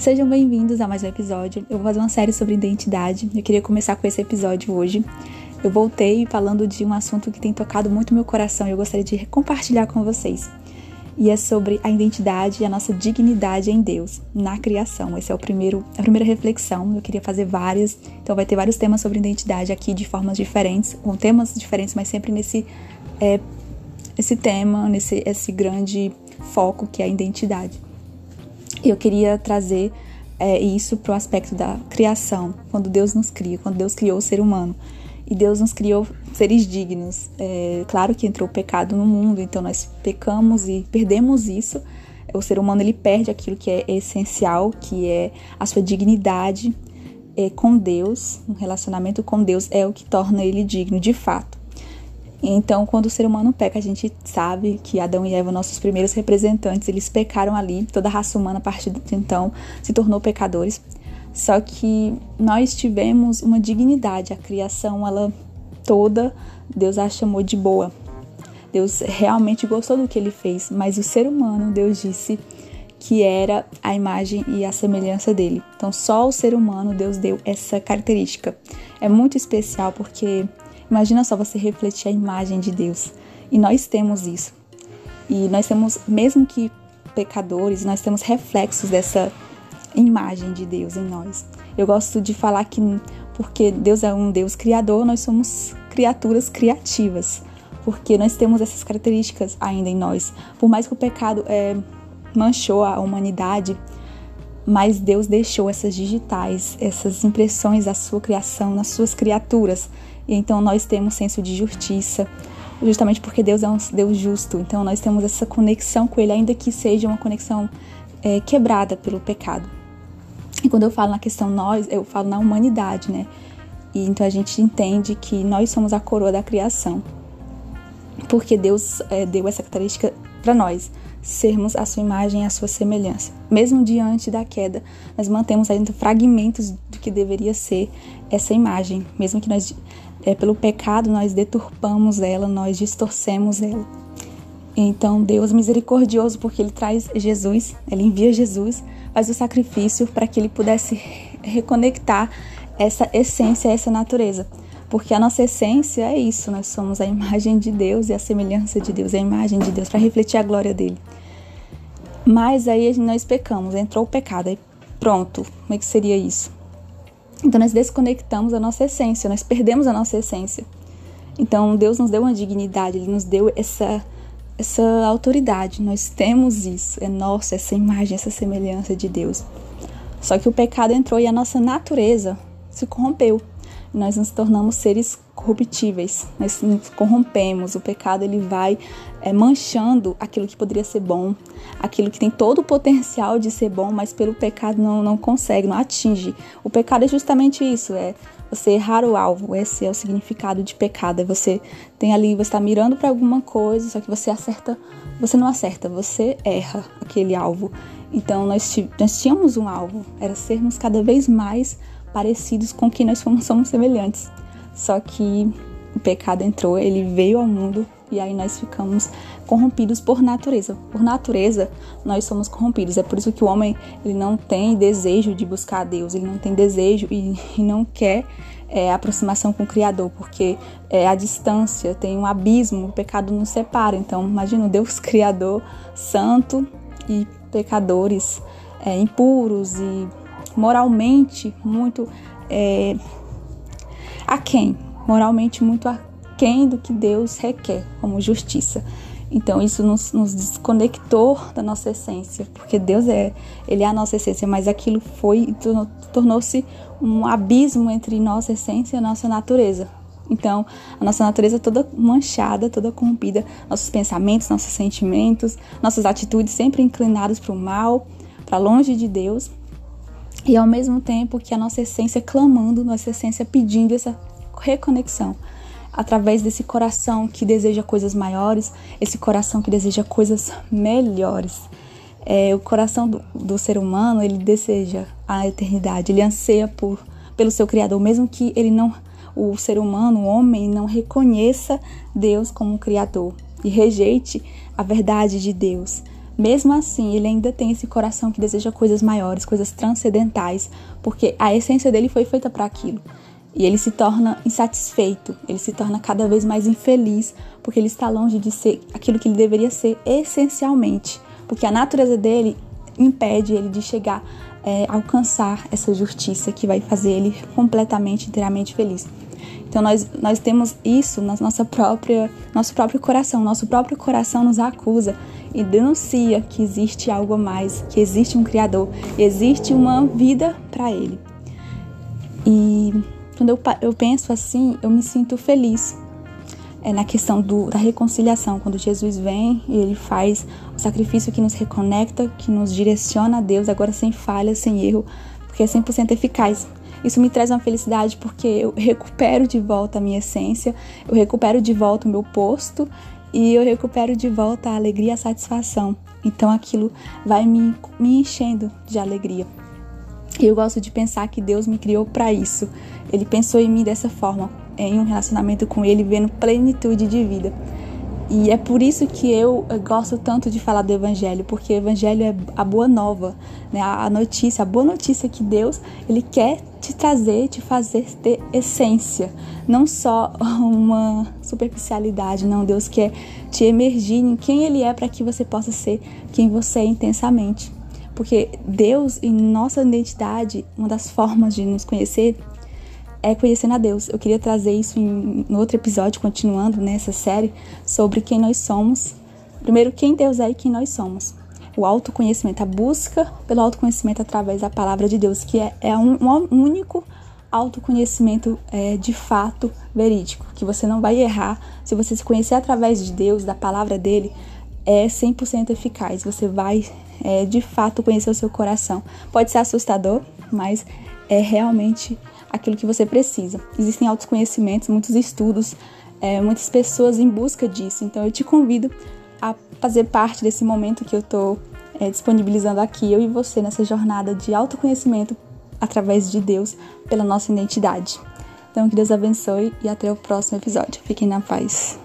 Sejam bem-vindos a mais um episódio. Eu vou fazer uma série sobre identidade. Eu queria começar com esse episódio hoje. Eu voltei falando de um assunto que tem tocado muito meu coração e eu gostaria de compartilhar com vocês. E é sobre a identidade e a nossa dignidade em Deus, na criação. Esse é o primeiro, a primeira reflexão. Eu queria fazer várias, então vai ter vários temas sobre identidade aqui de formas diferentes, com temas diferentes, mas sempre nesse é, esse tema, nesse esse grande foco que é a identidade. Eu queria trazer é, isso para o aspecto da criação, quando Deus nos cria, quando Deus criou o ser humano. E Deus nos criou seres dignos. É, claro que entrou o pecado no mundo, então nós pecamos e perdemos isso. O ser humano ele perde aquilo que é essencial, que é a sua dignidade é, com Deus. Um relacionamento com Deus é o que torna ele digno, de fato. Então, quando o ser humano peca, a gente sabe que Adão e Eva, nossos primeiros representantes, eles pecaram ali, toda a raça humana a partir de então se tornou pecadores. Só que nós tivemos uma dignidade, a criação ela toda Deus a chamou de boa. Deus realmente gostou do que ele fez, mas o ser humano, Deus disse que era a imagem e a semelhança dele. Então, só o ser humano Deus deu essa característica. É muito especial porque Imagina só você refletir a imagem de Deus. E nós temos isso. E nós temos, mesmo que pecadores, nós temos reflexos dessa imagem de Deus em nós. Eu gosto de falar que porque Deus é um Deus criador, nós somos criaturas criativas, porque nós temos essas características ainda em nós. Por mais que o pecado é, manchou a humanidade, mas Deus deixou essas digitais, essas impressões da sua criação nas suas criaturas. Então nós temos senso de justiça, justamente porque Deus é um Deus justo. Então nós temos essa conexão com Ele, ainda que seja uma conexão é, quebrada pelo pecado. E quando eu falo na questão nós, eu falo na humanidade, né? E então a gente entende que nós somos a coroa da criação, porque Deus é, deu essa característica para nós sermos a sua imagem e a sua semelhança. Mesmo diante da queda, nós mantemos ainda fragmentos do que deveria ser essa imagem, mesmo que nós é, pelo pecado nós deturpamos ela, nós distorcemos ela. Então Deus é misericordioso porque ele traz Jesus, ele envia Jesus, faz o sacrifício para que ele pudesse reconectar essa essência, essa natureza. Porque a nossa essência é isso, nós somos a imagem de Deus e a semelhança de Deus, a imagem de Deus, para refletir a glória dele. Mas aí nós pecamos, entrou o pecado, aí pronto, como é que seria isso? Então nós desconectamos a nossa essência, nós perdemos a nossa essência. Então Deus nos deu uma dignidade, Ele nos deu essa, essa autoridade, nós temos isso, é nossa, essa imagem, essa semelhança de Deus. Só que o pecado entrou e a nossa natureza se corrompeu. Nós nos tornamos seres corruptíveis, nós nos corrompemos. O pecado ele vai é, manchando aquilo que poderia ser bom, aquilo que tem todo o potencial de ser bom, mas pelo pecado não, não consegue, não atinge. O pecado é justamente isso, é você errar o alvo. Esse é o significado de pecado. É você tem ali, você está mirando para alguma coisa, só que você acerta, você não acerta, você erra aquele alvo. Então nós, nós tínhamos um alvo, era sermos cada vez mais parecidos com quem nós somos, somos semelhantes. Só que o pecado entrou, ele veio ao mundo e aí nós ficamos corrompidos por natureza. Por natureza, nós somos corrompidos. É por isso que o homem ele não tem desejo de buscar a Deus, ele não tem desejo e, e não quer é, aproximação com o Criador, porque é, a distância tem um abismo, o pecado nos separa. Então, imagina Deus Criador, santo e pecadores é, impuros e moralmente muito é, aquém, moralmente muito aquém do que Deus requer como justiça. Então isso nos, nos, desconectou da nossa essência, porque Deus é, ele é a nossa essência, mas aquilo foi tornou-se um abismo entre nossa essência e nossa natureza. Então, a nossa natureza toda manchada, toda corrompida, nossos pensamentos, nossos sentimentos, nossas atitudes sempre inclinadas para o mal, para longe de Deus e ao mesmo tempo que a nossa essência clamando, nossa essência pedindo essa reconexão através desse coração que deseja coisas maiores, esse coração que deseja coisas melhores. É, o coração do, do, ser humano ele deseja a eternidade, ele anseia por pelo seu Criador, mesmo que ele não, o ser humano, o homem, não reconheça Deus como Criador e rejeite a verdade de Deus mesmo assim, ele ainda tem esse coração que deseja coisas maiores, coisas transcendentais, porque a essência dele foi feita para aquilo. E ele se torna insatisfeito, ele se torna cada vez mais infeliz, porque ele está longe de ser aquilo que ele deveria ser essencialmente, porque a natureza dele impede ele de chegar é, alcançar essa justiça que vai fazer ele completamente, inteiramente feliz. Então nós, nós temos isso na nossa própria, nosso próprio coração. Nosso próprio coração nos acusa e denuncia que existe algo a mais, que existe um Criador, existe uma vida para Ele. E quando eu, eu penso assim, eu me sinto feliz, é na questão do, da reconciliação, quando Jesus vem e ele faz o sacrifício que nos reconecta, que nos direciona a Deus, agora sem falha, sem erro, porque é 100% eficaz. Isso me traz uma felicidade porque eu recupero de volta a minha essência, eu recupero de volta o meu posto e eu recupero de volta a alegria e a satisfação. Então aquilo vai me, me enchendo de alegria. E eu gosto de pensar que Deus me criou para isso. Ele pensou em mim dessa forma, em um relacionamento com Ele, vendo plenitude de vida. E é por isso que eu gosto tanto de falar do Evangelho, porque o Evangelho é a boa nova, né? a notícia, a boa notícia que Deus ele quer te trazer, te fazer ter essência, não só uma superficialidade, não. Deus quer te emergir em quem Ele é para que você possa ser quem você é intensamente. Porque Deus, em nossa identidade, uma das formas de nos conhecer é conhecendo a Deus. Eu queria trazer isso em, em outro episódio, continuando nessa série, sobre quem nós somos. Primeiro, quem Deus é e quem nós somos. O autoconhecimento, a busca pelo autoconhecimento através da palavra de Deus, que é, é um, um único autoconhecimento é, de fato verídico, que você não vai errar. Se você se conhecer através de Deus, da palavra dele, é 100% eficaz. Você vai é, de fato conhecer o seu coração. Pode ser assustador, mas é realmente aquilo que você precisa. Existem altos conhecimentos, muitos estudos, é, muitas pessoas em busca disso. Então eu te convido a fazer parte desse momento que eu estou é, disponibilizando aqui, eu e você, nessa jornada de autoconhecimento através de Deus, pela nossa identidade. Então que Deus abençoe e até o próximo episódio. Fiquem na paz.